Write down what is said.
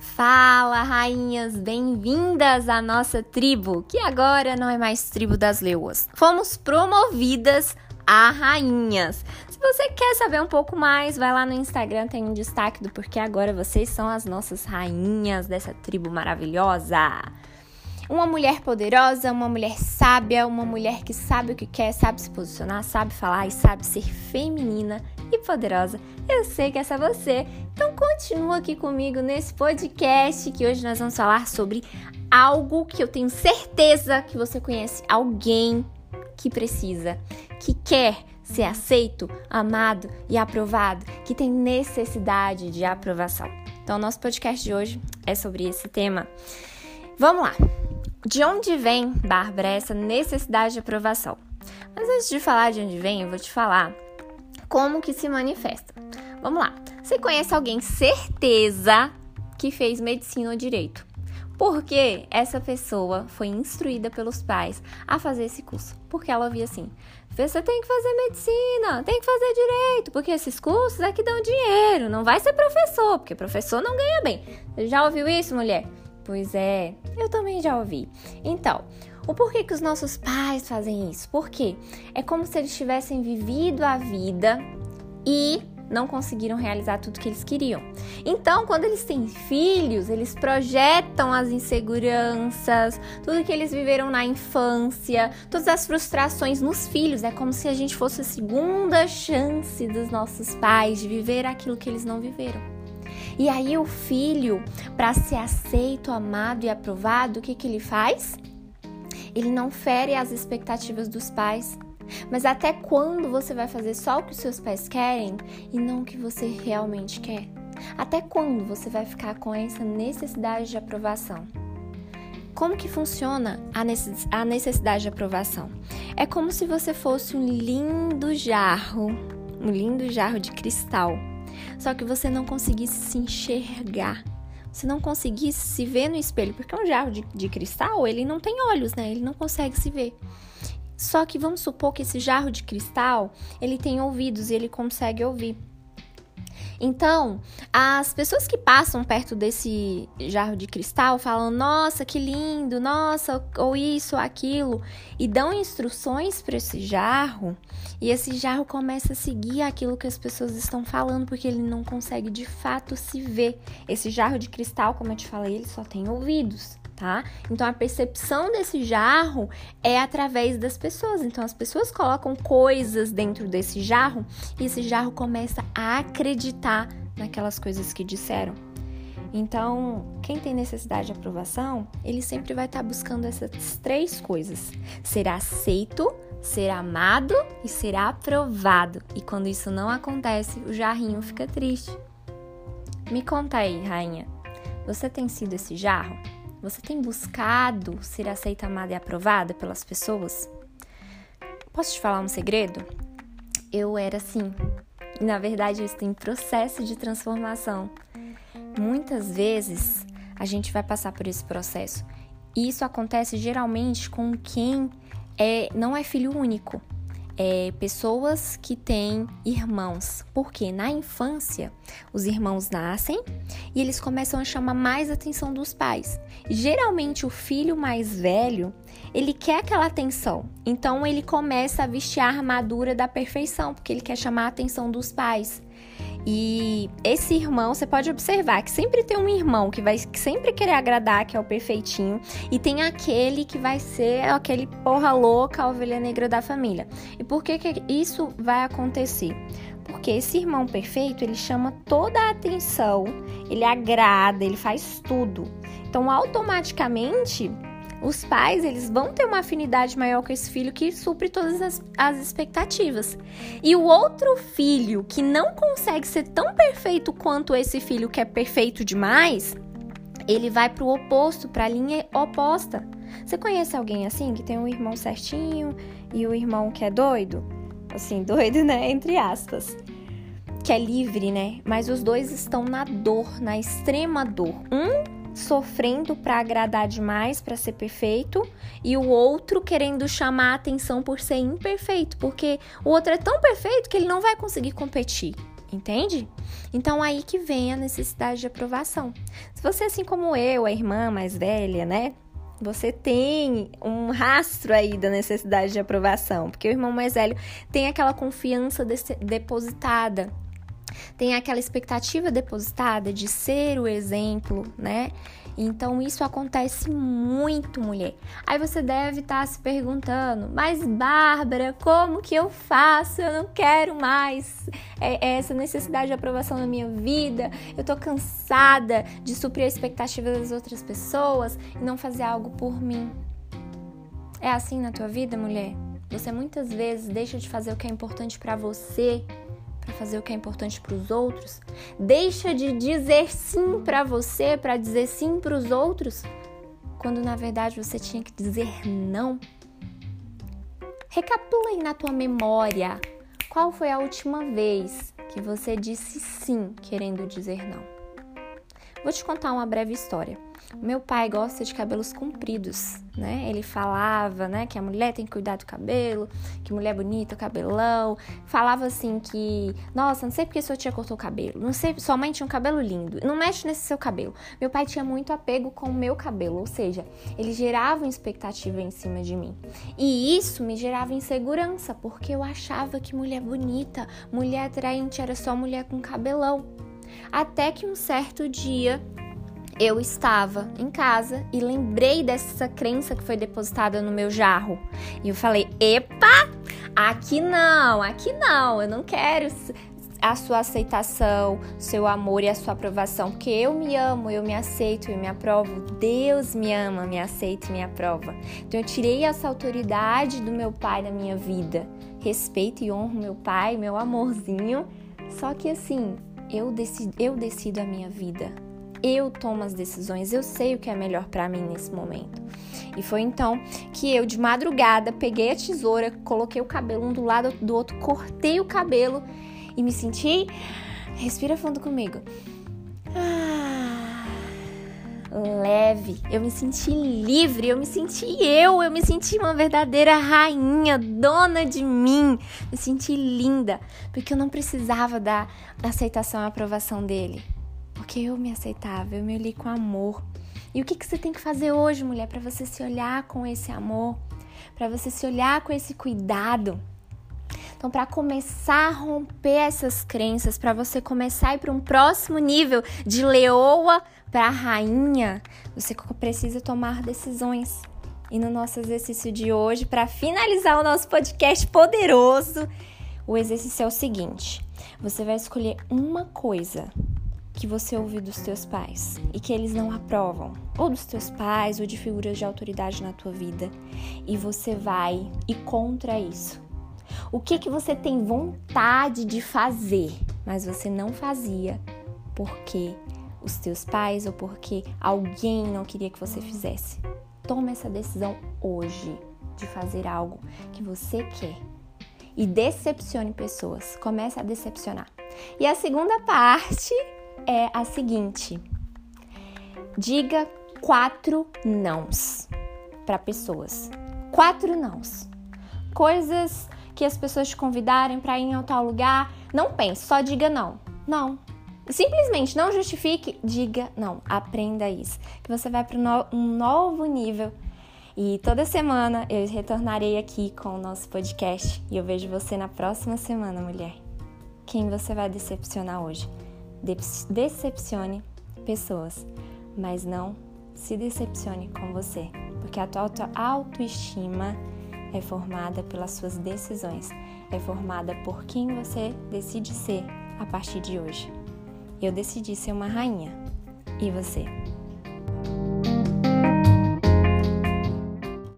Fala, rainhas, bem-vindas à nossa tribo, que agora não é mais tribo das leoas. Fomos promovidas a rainhas. Se você quer saber um pouco mais, vai lá no Instagram, tem um destaque do porquê agora vocês são as nossas rainhas dessa tribo maravilhosa. Uma mulher poderosa, uma mulher sábia, uma mulher que sabe o que quer, sabe se posicionar, sabe falar e sabe ser feminina e poderosa. Eu sei que essa é você. Então continua aqui comigo nesse podcast que hoje nós vamos falar sobre algo que eu tenho certeza que você conhece alguém que precisa, que quer ser aceito, amado e aprovado, que tem necessidade de aprovação. Então, nosso podcast de hoje é sobre esse tema. Vamos lá! De onde vem, Bárbara, essa necessidade de aprovação? Mas antes de falar de onde vem, eu vou te falar como que se manifesta. Vamos lá. Você conhece alguém certeza que fez medicina ou direito? Porque essa pessoa foi instruída pelos pais a fazer esse curso. Porque ela via assim: você tem que fazer medicina, tem que fazer direito, porque esses cursos que dão dinheiro. Não vai ser professor, porque professor não ganha bem. Já ouviu isso, mulher? Pois é, eu também já ouvi. Então, o porquê que os nossos pais fazem isso? Porque é como se eles tivessem vivido a vida e não conseguiram realizar tudo que eles queriam. Então, quando eles têm filhos, eles projetam as inseguranças, tudo que eles viveram na infância, todas as frustrações nos filhos. É como se a gente fosse a segunda chance dos nossos pais de viver aquilo que eles não viveram. E aí o filho, para ser aceito, amado e aprovado, o que, que ele faz? Ele não fere as expectativas dos pais. Mas até quando você vai fazer só o que os seus pais querem e não o que você realmente quer? Até quando você vai ficar com essa necessidade de aprovação? Como que funciona a necessidade de aprovação? É como se você fosse um lindo jarro, um lindo jarro de cristal só que você não conseguisse se enxergar. Você não conseguisse se ver no espelho, porque um jarro de, de cristal, ele não tem olhos, né? Ele não consegue se ver. Só que vamos supor que esse jarro de cristal, ele tem ouvidos e ele consegue ouvir. Então, as pessoas que passam perto desse jarro de cristal falam: "Nossa, que lindo! Nossa, ou isso, ou aquilo", e dão instruções para esse jarro, e esse jarro começa a seguir aquilo que as pessoas estão falando, porque ele não consegue de fato se ver. Esse jarro de cristal, como eu te falei, ele só tem ouvidos tá? Então a percepção desse jarro é através das pessoas. Então as pessoas colocam coisas dentro desse jarro e esse jarro começa a acreditar naquelas coisas que disseram. Então, quem tem necessidade de aprovação, ele sempre vai estar buscando essas três coisas: ser aceito, ser amado e ser aprovado. E quando isso não acontece, o jarrinho fica triste. Me conta aí, rainha, você tem sido esse jarro? Você tem buscado ser aceita, amada e aprovada pelas pessoas? Posso te falar um segredo? Eu era assim. E na verdade eu estou em processo de transformação. Muitas vezes a gente vai passar por esse processo. E isso acontece geralmente com quem é, não é filho único é, pessoas que têm irmãos, porque na infância os irmãos nascem e eles começam a chamar mais atenção dos pais. Geralmente o filho mais velho ele quer aquela atenção, então ele começa a vestir a armadura da perfeição, porque ele quer chamar a atenção dos pais. E esse irmão, você pode observar que sempre tem um irmão que vai sempre querer agradar, que é o perfeitinho, e tem aquele que vai ser aquele porra louca, a ovelha negra da família. E por que, que isso vai acontecer? Porque esse irmão perfeito, ele chama toda a atenção, ele agrada, ele faz tudo. Então, automaticamente, os pais eles vão ter uma afinidade maior com esse filho que supre todas as, as expectativas. E o outro filho que não consegue ser tão perfeito quanto esse filho que é perfeito demais, ele vai para o oposto, para a linha oposta. Você conhece alguém assim que tem um irmão certinho e o irmão que é doido? Assim, doido, né? Entre aspas. Que é livre, né? Mas os dois estão na dor, na extrema dor. Um sofrendo para agradar demais, para ser perfeito, e o outro querendo chamar a atenção por ser imperfeito, porque o outro é tão perfeito que ele não vai conseguir competir, entende? Então aí que vem a necessidade de aprovação. Se você assim como eu, a irmã mais velha, né, você tem um rastro aí da necessidade de aprovação, porque o irmão mais velho tem aquela confiança depositada, tem aquela expectativa depositada de ser o exemplo, né? Então isso acontece muito, mulher. Aí você deve estar tá se perguntando: mas Bárbara, como que eu faço? Eu não quero mais é, é essa necessidade de aprovação na minha vida. Eu tô cansada de suprir a expectativa das outras pessoas e não fazer algo por mim. É assim na tua vida, mulher? Você muitas vezes deixa de fazer o que é importante para você para fazer o que é importante para os outros? Deixa de dizer sim para você para dizer sim para os outros, quando na verdade você tinha que dizer não? Recapitula aí na tua memória. Qual foi a última vez que você disse sim querendo dizer não? Vou te contar uma breve história. Meu pai gosta de cabelos compridos, né? Ele falava, né, que a mulher tem que cuidar do cabelo, que mulher bonita, cabelão. Falava assim que, nossa, não sei porque sua tia cortou o cabelo, não sei, sua mãe tinha um cabelo lindo, não mexe nesse seu cabelo. Meu pai tinha muito apego com o meu cabelo, ou seja, ele gerava uma expectativa em cima de mim. E isso me gerava insegurança, porque eu achava que mulher bonita, mulher atraente era só mulher com cabelão. Até que um certo dia eu estava em casa e lembrei dessa crença que foi depositada no meu jarro. E eu falei: "Epa, aqui não, aqui não, eu não quero a sua aceitação, seu amor e a sua aprovação, porque eu me amo, eu me aceito, eu me aprovo. Deus me ama, me aceita e me aprova. Então eu tirei essa autoridade do meu pai na minha vida. Respeito e honro meu pai, meu amorzinho. Só que assim, eu decido, eu decido a minha vida. Eu tomo as decisões, eu sei o que é melhor para mim nesse momento. E foi então que eu, de madrugada, peguei a tesoura, coloquei o cabelo um do lado do outro, cortei o cabelo e me senti. Respira fundo comigo. Ah, leve. Eu me senti livre, eu me senti eu, eu me senti uma verdadeira rainha, dona de mim. Me senti linda, porque eu não precisava da aceitação e aprovação dele porque eu me aceitava, eu me olhei com amor. E o que, que você tem que fazer hoje, mulher, para você se olhar com esse amor, para você se olhar com esse cuidado? Então, para começar a romper essas crenças, para você começar a ir para um próximo nível de leoa para rainha, você precisa tomar decisões. E no nosso exercício de hoje, para finalizar o nosso podcast poderoso, o exercício é o seguinte: você vai escolher uma coisa que você ouve dos teus pais e que eles não aprovam, ou dos teus pais, ou de figuras de autoridade na tua vida, e você vai e contra isso. O que que você tem vontade de fazer, mas você não fazia porque os teus pais ou porque alguém não queria que você fizesse? Toma essa decisão hoje de fazer algo que você quer e decepcione pessoas. Comece a decepcionar. E a segunda parte é a seguinte: diga quatro nãos para pessoas. Quatro nãos. Coisas que as pessoas te convidarem para ir em tal lugar, não pense, só diga não. Não. Simplesmente não justifique, diga não. Aprenda isso, que você vai para um novo nível. E toda semana eu retornarei aqui com o nosso podcast e eu vejo você na próxima semana, mulher. Quem você vai decepcionar hoje? Decepcione pessoas, mas não se decepcione com você, porque a tua autoestima é formada pelas suas decisões, é formada por quem você decide ser a partir de hoje. Eu decidi ser uma rainha. E você?